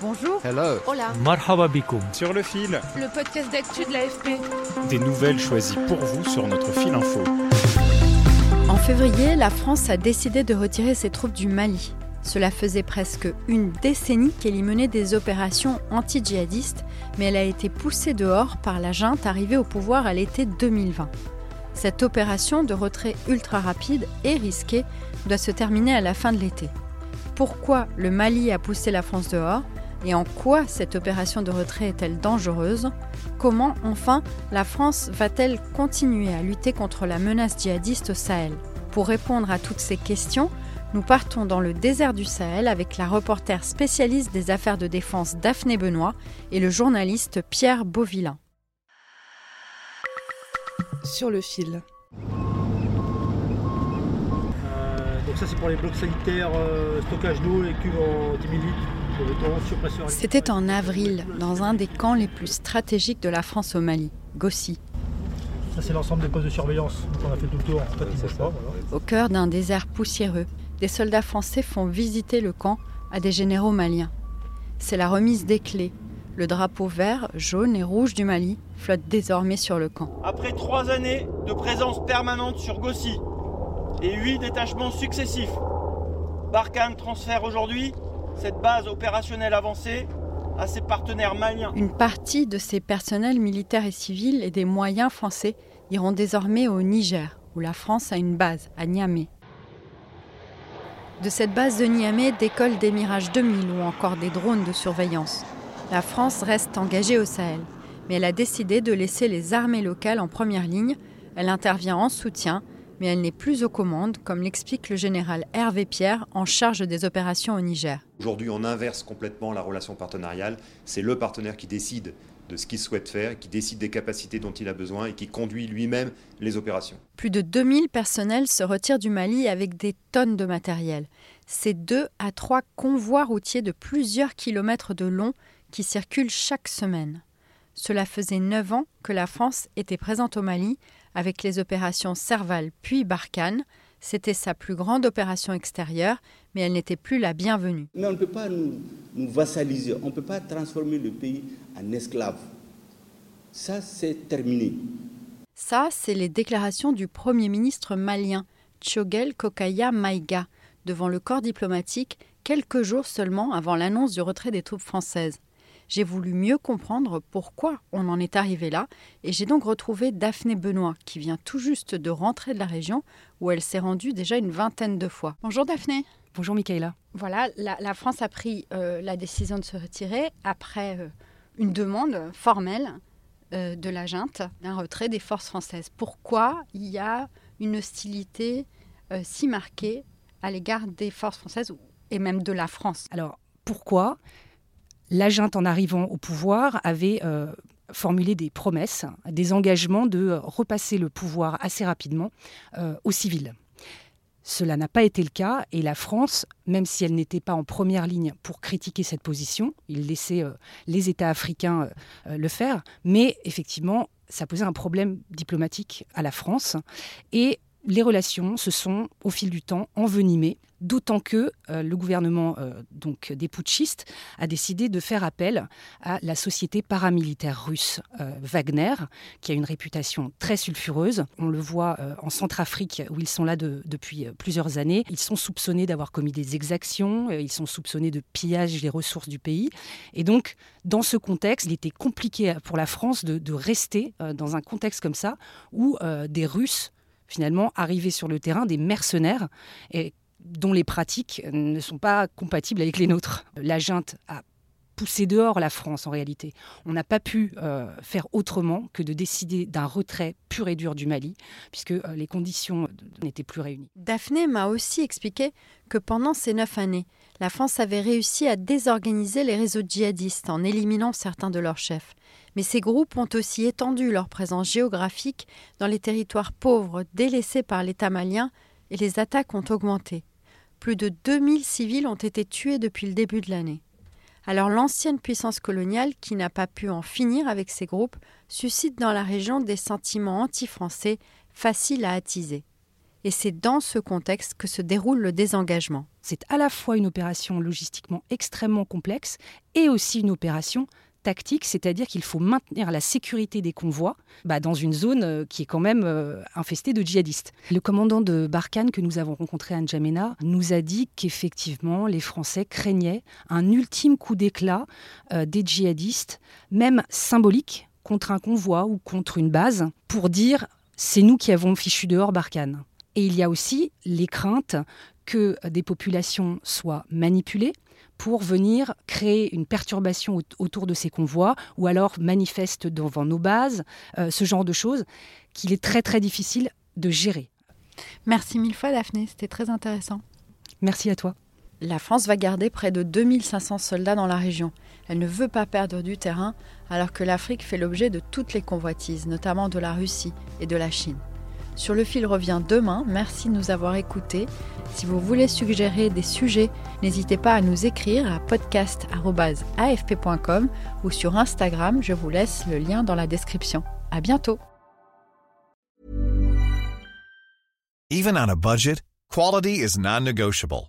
Bonjour. Hello. Hola. Marhaba bikoum. Sur le fil, Le podcast d'actu de l'AFP. des nouvelles choisies pour vous sur notre fil info. En février, la France a décidé de retirer ses troupes du Mali. Cela faisait presque une décennie qu'elle y menait des opérations anti-djihadistes, mais elle a été poussée dehors par la junte arrivée au pouvoir à l'été 2020. Cette opération de retrait ultra rapide et risquée doit se terminer à la fin de l'été. Pourquoi le Mali a poussé la France dehors? Et en quoi cette opération de retrait est-elle dangereuse? Comment, enfin, la France va-t-elle continuer à lutter contre la menace djihadiste au Sahel? Pour répondre à toutes ces questions, nous partons dans le désert du Sahel avec la reporter spécialiste des affaires de défense Daphné Benoît et le journaliste Pierre Beauvillain. Sur le fil. Euh, donc ça c'est pour les blocs sanitaires, euh, stockage d'eau, les cuves en 10 000 litres. C'était en avril, dans un des camps les plus stratégiques de la France au Mali, Gossi, Ça c'est l'ensemble des postes de surveillance. Donc on a fait tout le tour, en fait ils bougent pas. Voilà. au cœur d'un désert poussiéreux. Des soldats français font visiter le camp à des généraux maliens. C'est la remise des clés. Le drapeau vert, jaune et rouge du Mali flotte désormais sur le camp. Après trois années de présence permanente sur Gossi et huit détachements successifs, Barkhane transfère aujourd'hui cette base opérationnelle avancée à ses partenaires maliens. Une partie de ces personnels militaires et civils et des moyens français iront désormais au Niger, où la France a une base, à Niamey. De cette base de Niamey décollent des Mirage 2000 ou encore des drones de surveillance. La France reste engagée au Sahel, mais elle a décidé de laisser les armées locales en première ligne. Elle intervient en soutien, mais elle n'est plus aux commandes, comme l'explique le général Hervé Pierre en charge des opérations au Niger. Aujourd'hui, on inverse complètement la relation partenariale. C'est le partenaire qui décide de ce qu'il souhaite faire, qui décide des capacités dont il a besoin et qui conduit lui-même les opérations. Plus de 2000 personnels se retirent du Mali avec des tonnes de matériel. C'est deux à trois convois routiers de plusieurs kilomètres de long qui circulent chaque semaine. Cela faisait neuf ans que la France était présente au Mali avec les opérations Serval puis Barkhane. C'était sa plus grande opération extérieure, mais elle n'était plus la bienvenue. Mais on ne peut pas nous, nous vassaliser, on ne peut pas transformer le pays en esclave. Ça, c'est terminé. Ça, c'est les déclarations du Premier ministre malien, Tchogel Kokaya Maïga, devant le corps diplomatique quelques jours seulement avant l'annonce du retrait des troupes françaises. J'ai voulu mieux comprendre pourquoi on en est arrivé là et j'ai donc retrouvé Daphné Benoît qui vient tout juste de rentrer de la région où elle s'est rendue déjà une vingtaine de fois. Bonjour Daphné. Bonjour Michaela. Voilà, la, la France a pris euh, la décision de se retirer après euh, une demande formelle euh, de la junte d'un retrait des forces françaises. Pourquoi il y a une hostilité si marquée à l'égard des forces françaises et même de la France? Alors pourquoi? La junte en arrivant au pouvoir avait euh, formulé des promesses, des engagements de euh, repasser le pouvoir assez rapidement euh, aux civils. Cela n'a pas été le cas et la France, même si elle n'était pas en première ligne pour critiquer cette position, il laissait les États africains le faire, mais effectivement, ça posait un problème diplomatique à la France les relations se sont au fil du temps envenimées, d'autant que euh, le gouvernement euh, donc des putschistes a décidé de faire appel à la société paramilitaire russe euh, Wagner, qui a une réputation très sulfureuse. On le voit en Centrafrique où ils sont là de- depuis plusieurs années. Ils sont soupçonnés d'avoir commis des exactions, ils sont soupçonnés de pillage des ressources du pays. Et donc, dans ce contexte, il était compliqué pour la France de, rester dans un contexte comme ça où des Russes finalement arrivaient sur le terrain, des mercenaires, dont les pratiques ne sont pas compatibles avec les nôtres. La junte a poussé dehors la France en réalité. On n'a pas pu euh, faire autrement que de décider d'un retrait pur et dur du Mali, puisque euh, les conditions n'étaient plus réunies. Daphné m'a aussi expliqué que pendant ces neuf années, la France avait réussi à désorganiser les réseaux djihadistes en éliminant certains de leurs chefs. Mais ces groupes ont aussi étendu leur présence géographique dans les territoires pauvres délaissés par l'État malien et les attaques ont augmenté. Plus de 2000 civils ont été tués depuis le début de l'année. Alors l'ancienne puissance coloniale, qui n'a pas pu en finir avec ces groupes, suscite dans la région des sentiments anti-français faciles à attiser. Et c'est dans ce contexte que se déroule le désengagement. C'est à la fois une opération logistiquement extrêmement complexe et aussi une opération tactique, c'est-à-dire qu'il faut maintenir la sécurité des convois bah, dans une zone euh, qui est quand même euh, infestée de djihadistes. Le commandant de Barkhane que nous avons rencontré à N'Djamena nous a dit qu'effectivement les Français craignaient un ultime coup d'éclat euh, des djihadistes, même symbolique, contre un convoi ou contre une base, pour dire c'est nous qui avons fichu dehors Barkhane. Et il y a aussi les craintes que des populations soient manipulées, pour venir créer une perturbation autour de ces convois ou alors manifestent devant nos bases, euh, ce genre de choses qu'il est très très difficile de gérer. Merci mille fois Daphné, c'était très intéressant. Merci à toi. La France va garder près de 2500 soldats dans la région. Elle ne veut pas perdre du terrain alors que l'Afrique fait l'objet de toutes les convoitises, notamment de la Russie et de la Chine. Sur le fil revient demain. Merci de nous avoir écoutés. Si vous voulez suggérer des sujets, n'hésitez pas à nous écrire à podcast.afp.com ou sur Instagram. Je vous laisse le lien dans la description. À bientôt. Even on a budget, quality is non-negotiable.